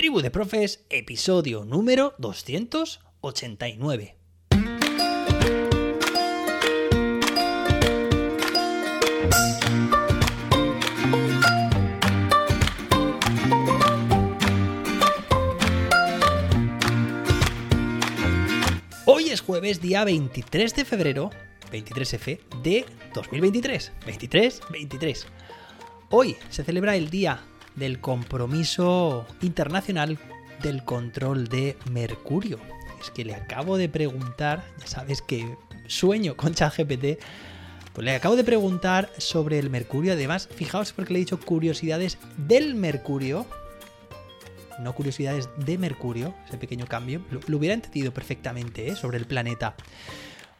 Tribu de Profes, episodio número 289. Hoy es jueves, día 23 de febrero, 23F de 2023. 23, 23. Hoy se celebra el Día del Compromiso Internacional del Control de Mercurio. Es que le acabo de preguntar, ya sabes que sueño con ChatGPT, pues le acabo de preguntar sobre el mercurio. Además, fijaos porque le he dicho curiosidades del mercurio. No curiosidades de Mercurio, ese pequeño cambio. Lo, lo hubiera entendido perfectamente ¿eh? sobre el planeta.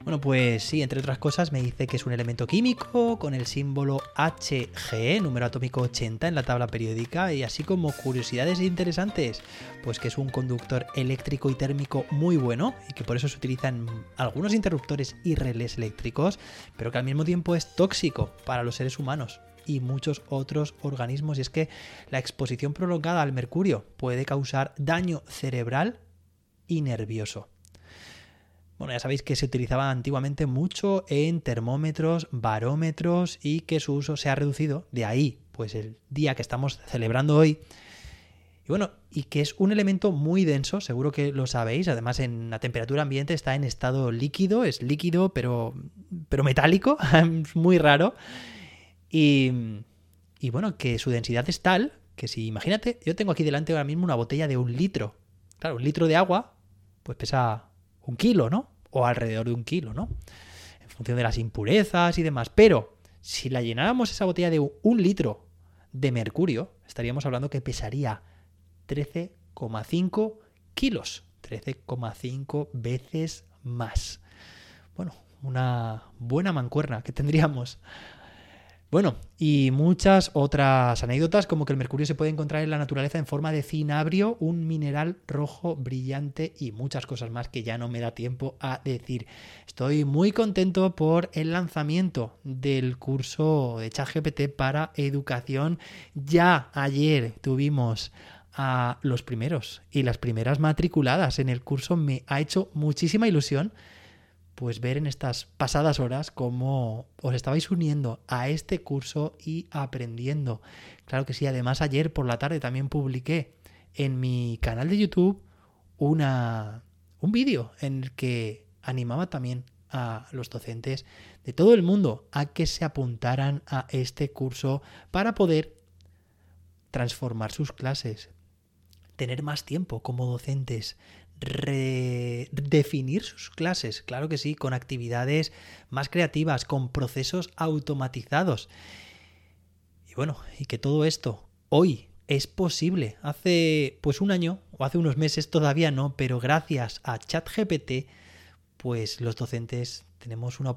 Bueno, pues sí, entre otras cosas me dice que es un elemento químico con el símbolo Hg, número atómico 80 en la tabla periódica, y así como curiosidades interesantes, pues que es un conductor eléctrico y térmico muy bueno y que por eso se utilizan algunos interruptores y relés eléctricos, pero que al mismo tiempo es tóxico para los seres humanos y muchos otros organismos. Y es que la exposición prolongada al mercurio puede causar daño cerebral y nervioso. Bueno, ya sabéis que se utilizaba antiguamente mucho en termómetros, barómetros y que su uso se ha reducido. De ahí, pues el día que estamos celebrando hoy. Y bueno, y que es un elemento muy denso, seguro que lo sabéis. Además, en la temperatura ambiente está en estado líquido, es líquido, pero, pero metálico, es muy raro. Y, y bueno, que su densidad es tal que si, imagínate, yo tengo aquí delante ahora mismo una botella de un litro. Claro, un litro de agua, pues pesa un kilo, ¿no? O alrededor de un kilo, ¿no? En función de las impurezas y demás. Pero si la llenáramos esa botella de un litro de mercurio, estaríamos hablando que pesaría 13,5 kilos. 13,5 veces más. Bueno, una buena mancuerna que tendríamos bueno, y muchas otras anécdotas, como que el mercurio se puede encontrar en la naturaleza en forma de cinabrio, un mineral rojo brillante y muchas cosas más que ya no me da tiempo a decir. Estoy muy contento por el lanzamiento del curso de ChatGPT para educación. Ya ayer tuvimos a los primeros y las primeras matriculadas en el curso. Me ha hecho muchísima ilusión pues ver en estas pasadas horas cómo os estabais uniendo a este curso y aprendiendo. Claro que sí, además ayer por la tarde también publiqué en mi canal de YouTube una, un vídeo en el que animaba también a los docentes de todo el mundo a que se apuntaran a este curso para poder transformar sus clases, tener más tiempo como docentes, redefinir sus clases, claro que sí, con actividades más creativas, con procesos automatizados. Y bueno, y que todo esto hoy es posible. Hace pues un año o hace unos meses todavía no, pero gracias a ChatGPT, pues los docentes tenemos una,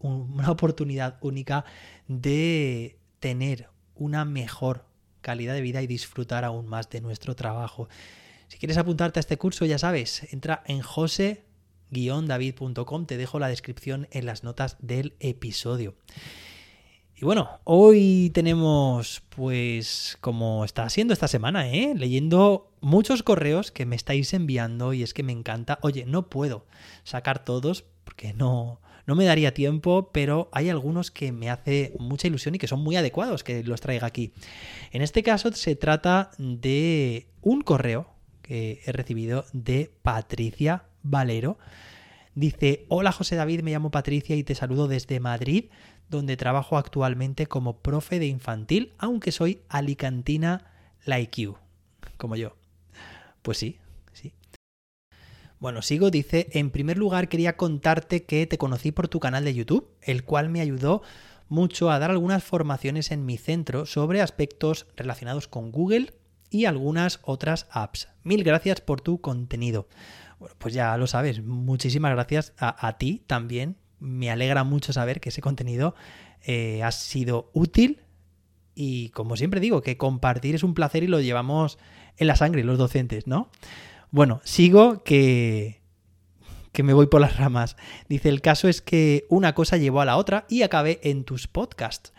una oportunidad única de tener una mejor calidad de vida y disfrutar aún más de nuestro trabajo. Si quieres apuntarte a este curso, ya sabes, entra en jose-david.com, te dejo la descripción en las notas del episodio. Y bueno, hoy tenemos, pues, como está siendo esta semana, ¿eh? leyendo muchos correos que me estáis enviando y es que me encanta. Oye, no puedo sacar todos porque no, no me daría tiempo, pero hay algunos que me hace mucha ilusión y que son muy adecuados que los traiga aquí. En este caso se trata de un correo que he recibido de Patricia Valero. Dice, hola José David, me llamo Patricia y te saludo desde Madrid, donde trabajo actualmente como profe de infantil, aunque soy alicantina like you, como yo. Pues sí, sí. Bueno, sigo, dice, en primer lugar quería contarte que te conocí por tu canal de YouTube, el cual me ayudó mucho a dar algunas formaciones en mi centro sobre aspectos relacionados con Google y algunas otras apps. Mil gracias por tu contenido. Bueno, pues ya lo sabes, muchísimas gracias a, ti también. Me alegra mucho saber que ese contenido eh, ha sido útil y como siempre digo, que compartir es un placer y lo llevamos en la sangre los docentes, ¿no? Bueno, sigo que que me voy por las ramas. Dice, el caso es que una cosa llevó a la otra y acabé en tus podcasts.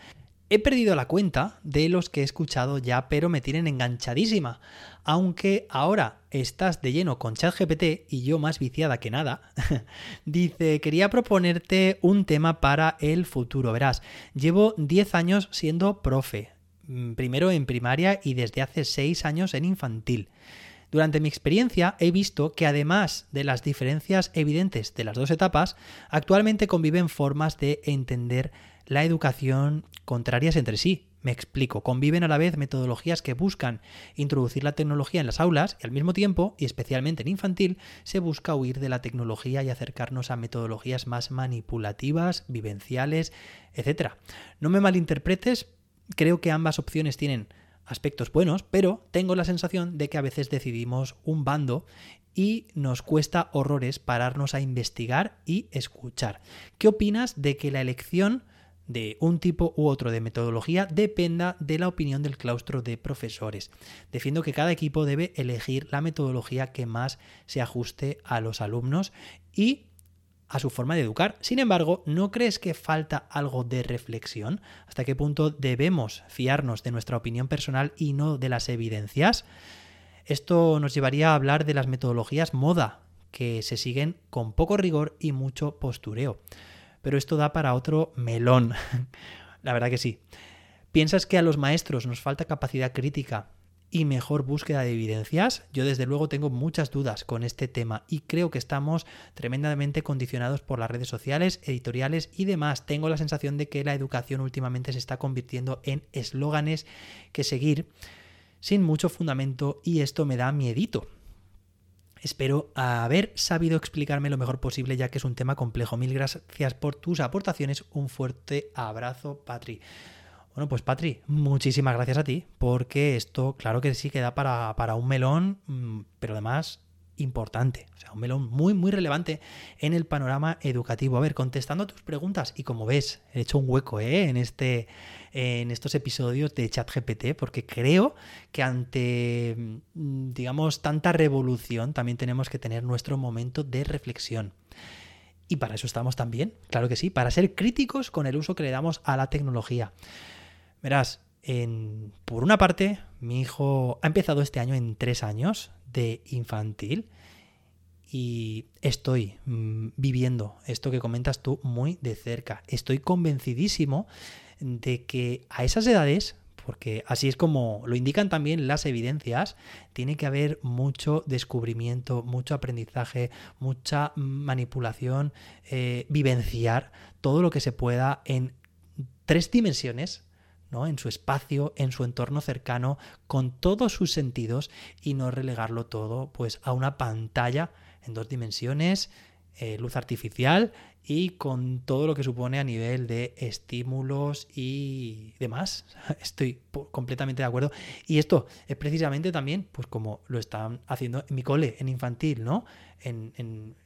He perdido la cuenta de los que he escuchado ya, pero me tienen enganchadísima. Aunque ahora estás de lleno con ChatGPT y yo más viciada que nada, dice, quería proponerte un tema para el futuro. Verás, llevo 10 años siendo profe, mm, primero en primaria y desde hace 6 años en infantil. Durante mi experiencia he visto que además de las diferencias evidentes de las dos etapas, actualmente conviven formas de entender la educación contrarias entre sí. Me explico, conviven a la vez metodologías que buscan introducir la tecnología en las aulas y al mismo tiempo, y especialmente en infantil, se busca huir de la tecnología y acercarnos a metodologías más manipulativas, vivenciales, etc. No me malinterpretes, creo que ambas opciones tienen aspectos buenos, pero tengo la sensación de que a veces decidimos un bando y nos cuesta horrores pararnos a investigar y escuchar. ¿Qué opinas de que la elección de un tipo u otro de metodología dependa de la opinión del claustro de profesores. Defiendo que cada equipo debe elegir la metodología que más se ajuste a los alumnos y a su forma de educar. Sin embargo, ¿no crees que falta algo de reflexión? ¿Hasta qué punto debemos fiarnos de nuestra opinión personal y no de las evidencias? Esto nos llevaría a hablar de las metodologías moda, que se siguen con poco rigor y mucho postureo. Pero esto da para otro melón. La verdad que sí. ¿Piensas que a los maestros nos falta capacidad crítica y mejor búsqueda de evidencias? Yo desde luego tengo muchas dudas con este tema y creo que estamos tremendamente condicionados por las redes sociales, editoriales y demás. Tengo la sensación de que la educación últimamente se está convirtiendo en eslóganes que seguir sin mucho fundamento y esto me da miedito. Espero haber sabido explicarme lo mejor posible ya que es un tema complejo. Mil gracias por tus aportaciones. Un fuerte abrazo, Patri. Bueno, pues Patri, muchísimas gracias a ti, porque esto, claro que sí, queda para, para un melón, mm, pero además importante, o sea, un melón muy, muy relevante en el panorama educativo. A ver, contestando a tus preguntas, y como ves, he hecho un hueco ¿eh? en, este, en estos episodios de ChatGPT, porque creo que ante, mm, digamos, tanta revolución, también tenemos que tener nuestro momento de reflexión. Y para eso estamos también, claro que sí, para ser críticos con el uso que le damos a la tecnología. Verás, por una parte, mi hijo ha empezado este año en tres años de infantil y estoy mm, viviendo esto que comentas tú muy de cerca. Estoy convencidísimo de que a esas edades, porque así es como lo indican también las evidencias, tiene que haber mucho descubrimiento, mucho aprendizaje, mucha manipulación, eh, vivenciar todo lo que se pueda en tres dimensiones en su espacio, en su entorno cercano, con todos sus sentidos y no relegarlo todo pues, a una pantalla en dos dimensiones, eh, luz artificial y con todo lo que supone a nivel de estímulos y demás. Estoy completamente de acuerdo. Y esto es precisamente también, pues como lo están haciendo en mi cole, en infantil, ¿no? En,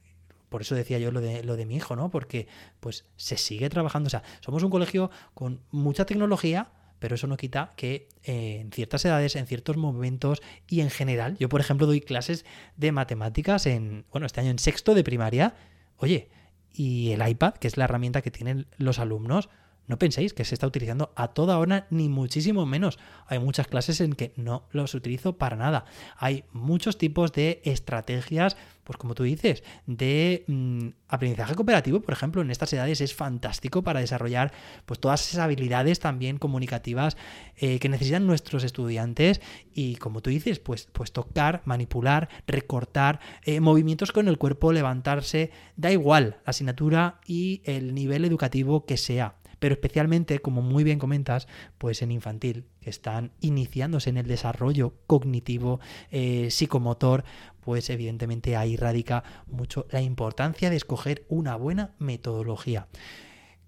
por eso decía yo lo de, lo de mi hijo, ¿no? Porque pues se sigue trabajando. O sea, somos un colegio con mucha tecnología, pero eso no quita que eh, en ciertas edades, en ciertos momentos y en general, yo por ejemplo doy clases de matemáticas en, bueno, este año en sexto de primaria, oye, y el iPad, que es la herramienta que tienen los alumnos, no penséis que se está utilizando a toda hora, ni muchísimo menos. Hay muchas clases en que no los utilizo para nada. Hay muchos tipos de estrategias, pues como tú dices, de mm, aprendizaje cooperativo, por ejemplo, en estas edades es fantástico para desarrollar pues todas esas habilidades también comunicativas eh, que necesitan nuestros estudiantes y como tú dices, pues, pues tocar, manipular, recortar, eh, movimientos con el cuerpo, levantarse, da igual la asignatura y el nivel educativo que sea pero especialmente, como muy bien comentas, pues en infantil, que están iniciándose en el desarrollo cognitivo, eh, psicomotor, pues evidentemente ahí radica mucho la importancia de escoger una buena metodología.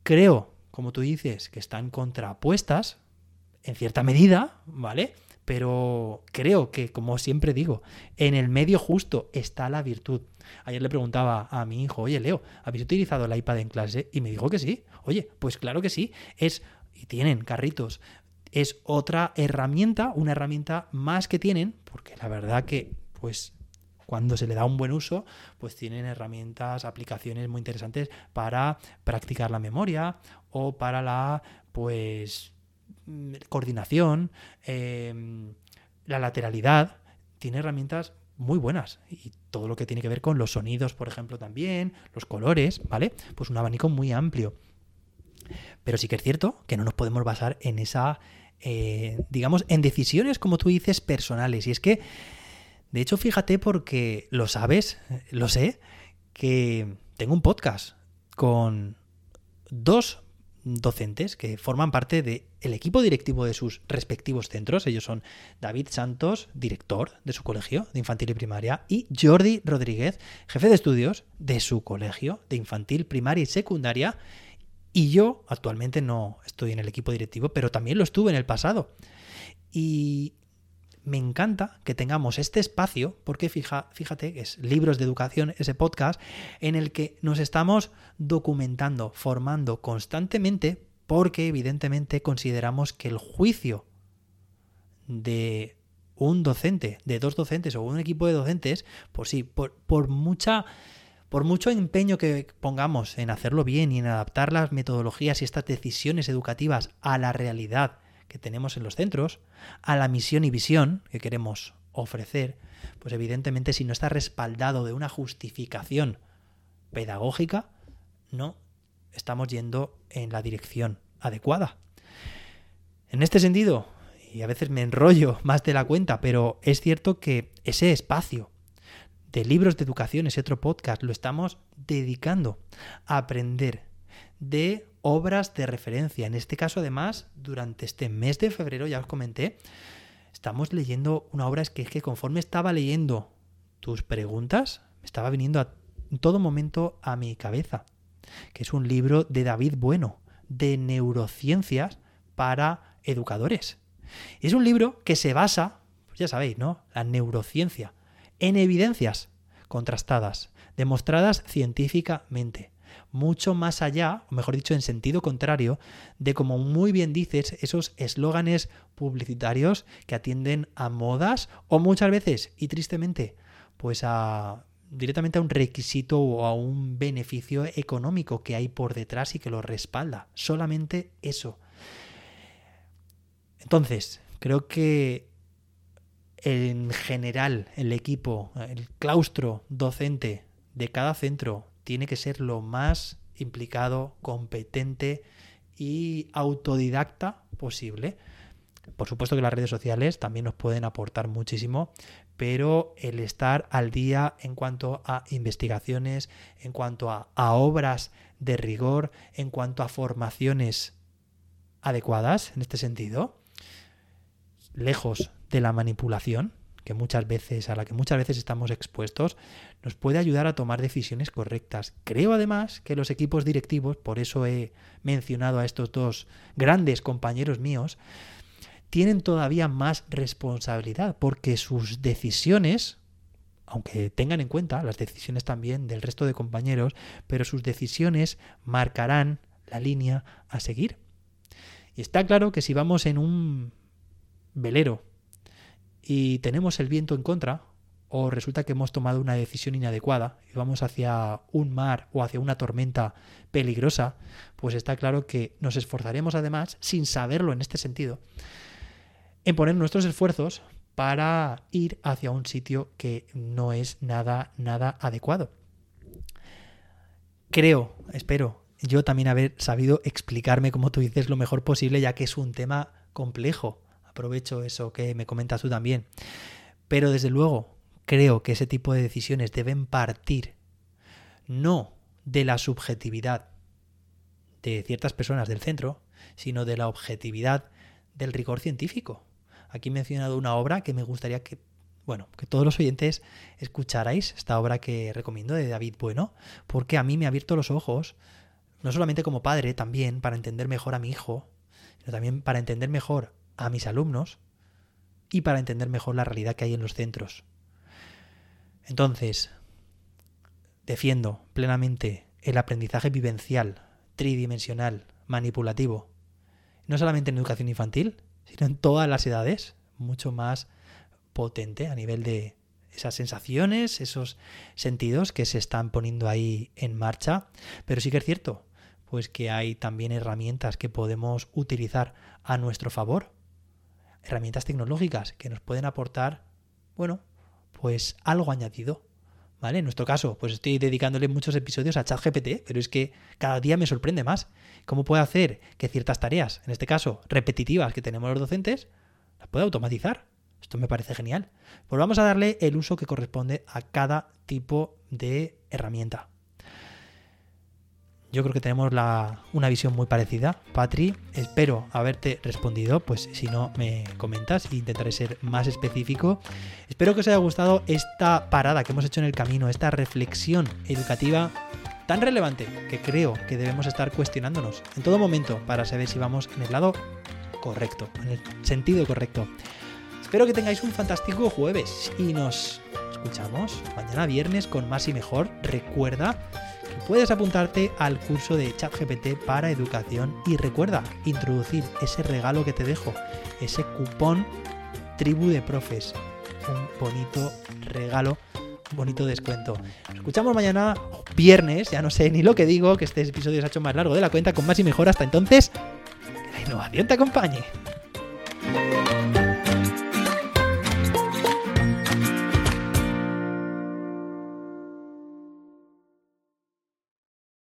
Creo, como tú dices, que están contrapuestas, en cierta medida, ¿vale? Pero creo que, como siempre digo, en el medio justo está la virtud. Ayer le preguntaba a mi hijo, oye Leo, ¿habéis utilizado el iPad en clase? Y me dijo que sí. Oye, pues claro que sí. Es, y tienen carritos. Es otra herramienta, una herramienta más que tienen, porque la verdad que, pues, cuando se le da un buen uso, pues tienen herramientas, aplicaciones muy interesantes para practicar la memoria o para la, pues, coordinación, em, la lateralidad, tiene herramientas muy buenas. Y todo lo que tiene que ver con los sonidos, por ejemplo, también, los colores, ¿vale? Pues un abanico muy amplio. Pero sí que es cierto que no nos podemos basar en esa, eh, digamos, en decisiones, como tú dices, personales. Y es que, de hecho, fíjate porque lo sabes, lo sé, que tengo un podcast con dos docentes que forman parte del equipo directivo de sus respectivos centros. Ellos son David Santos, director de su colegio de infantil y primaria, y Jordi Rodríguez, jefe de estudios de su colegio de infantil, primaria y secundaria. Y yo actualmente no estoy en el equipo directivo, pero también lo estuve en el pasado. Y me encanta que tengamos este espacio, porque fíjate que es Libros de Educación, ese podcast, en el que nos estamos documentando, formando constantemente, porque evidentemente consideramos que el juicio de un docente, de dos docentes o un equipo de docentes, pues sí, por, por mucha por mucho empeño que pongamos en hacerlo bien y en adaptar las metodologías y estas decisiones educativas a la realidad que tenemos en los centros, a la misión y visión que queremos ofrecer, pues evidentemente si no está respaldado de una justificación pedagógica, no estamos yendo en la dirección adecuada. En este sentido, y a veces me enrollo más de la cuenta, pero es cierto que ese espacio de libros de educación, ese otro podcast, lo estamos dedicando a aprender de obras de referencia. En este caso, además, durante este mes de febrero, ya os comenté, estamos leyendo una obra, que, es que conforme estaba leyendo tus preguntas, me estaba viniendo a, en todo momento a mi cabeza, que es un libro de David Bueno, de neurociencias para educadores. Es un libro que se basa, pues ya sabéis, ¿no? La neurociencia, en evidencias contrastadas, demostradas científicamente mucho más allá, o mejor dicho, en sentido contrario, de como muy bien dices, esos eslóganes publicitarios que atienden a modas o muchas veces, y tristemente, pues a directamente a un requisito o a un beneficio económico que hay por detrás y que lo respalda. Solamente eso. Entonces, creo que en general el equipo, el claustro docente de cada centro tiene que ser lo más implicado, competente y autodidacta posible. Por supuesto que las redes sociales también nos pueden aportar muchísimo, pero el estar al día en cuanto a investigaciones, en cuanto a, a obras de rigor, en cuanto a formaciones adecuadas en este sentido, lejos de la manipulación, que muchas veces, a la que muchas veces estamos expuestos, nos puede ayudar a tomar decisiones correctas. Creo además que los equipos directivos, por eso he mencionado a estos dos grandes compañeros míos, tienen todavía más responsabilidad, porque sus decisiones, aunque tengan en cuenta las decisiones también del resto de compañeros, pero sus decisiones marcarán la línea a seguir. Y está claro que si vamos en un velero y tenemos el viento en contra, o resulta que hemos tomado una decisión inadecuada y vamos hacia un mar o hacia una tormenta peligrosa, pues está claro que nos esforzaremos además, sin saberlo en este sentido, en poner nuestros esfuerzos para ir hacia un sitio que no es nada, nada adecuado. Creo, espero, yo también haber sabido explicarme, como tú dices, lo mejor posible, ya que es un tema complejo aprovecho eso que me comentas tú también. Pero desde luego, creo que ese tipo de decisiones deben partir no de la subjetividad de ciertas personas del centro, sino de la objetividad del rigor científico. Aquí he mencionado una obra que me gustaría que, bueno, que todos los oyentes escucharais, esta obra que recomiendo de David Bueno, porque a mí me ha abierto los ojos, no solamente como padre, también para entender mejor a mi hijo, sino también para entender mejor a mis alumnos y para entender mejor la realidad que hay en los centros. Entonces, defiendo plenamente el aprendizaje vivencial, tridimensional, manipulativo, no solamente en educación infantil, sino en todas las edades, mucho más potente a nivel de esas sensaciones, esos sentidos que se están poniendo ahí en marcha. Pero sí que es cierto, pues que hay también herramientas que podemos utilizar a nuestro favor. Herramientas tecnológicas que nos pueden aportar, bueno, pues algo añadido. ¿Vale? En nuestro caso, pues estoy dedicándole muchos episodios a ChatGPT, pero es que cada día me sorprende más. ¿Cómo puede hacer que ciertas tareas, en este caso repetitivas que tenemos los docentes, las pueda automatizar? Esto me parece genial. Pues vamos a darle el uso que corresponde a cada tipo de herramienta. Yo creo que tenemos una visión muy parecida. Patri, espero haberte respondido, pues si no me comentas e intentaré ser más específico. Espero que os haya gustado esta parada que hemos hecho en el camino, esta reflexión educativa tan relevante que creo que debemos estar cuestionándonos en todo momento para saber si vamos en el lado correcto, en el sentido correcto. Espero que tengáis un fantástico jueves y nos escuchamos mañana viernes con más y mejor. Recuerda puedes apuntarte al curso de ChatGPT para educación y recuerda introducir ese regalo que te dejo, ese cupón tribu de profes. Un bonito regalo, un bonito descuento. Nos escuchamos mañana, viernes, ya no sé ni lo que digo, que este episodio se ha hecho más largo de la cuenta, con más y mejor. Hasta entonces, que la innovación te acompañe.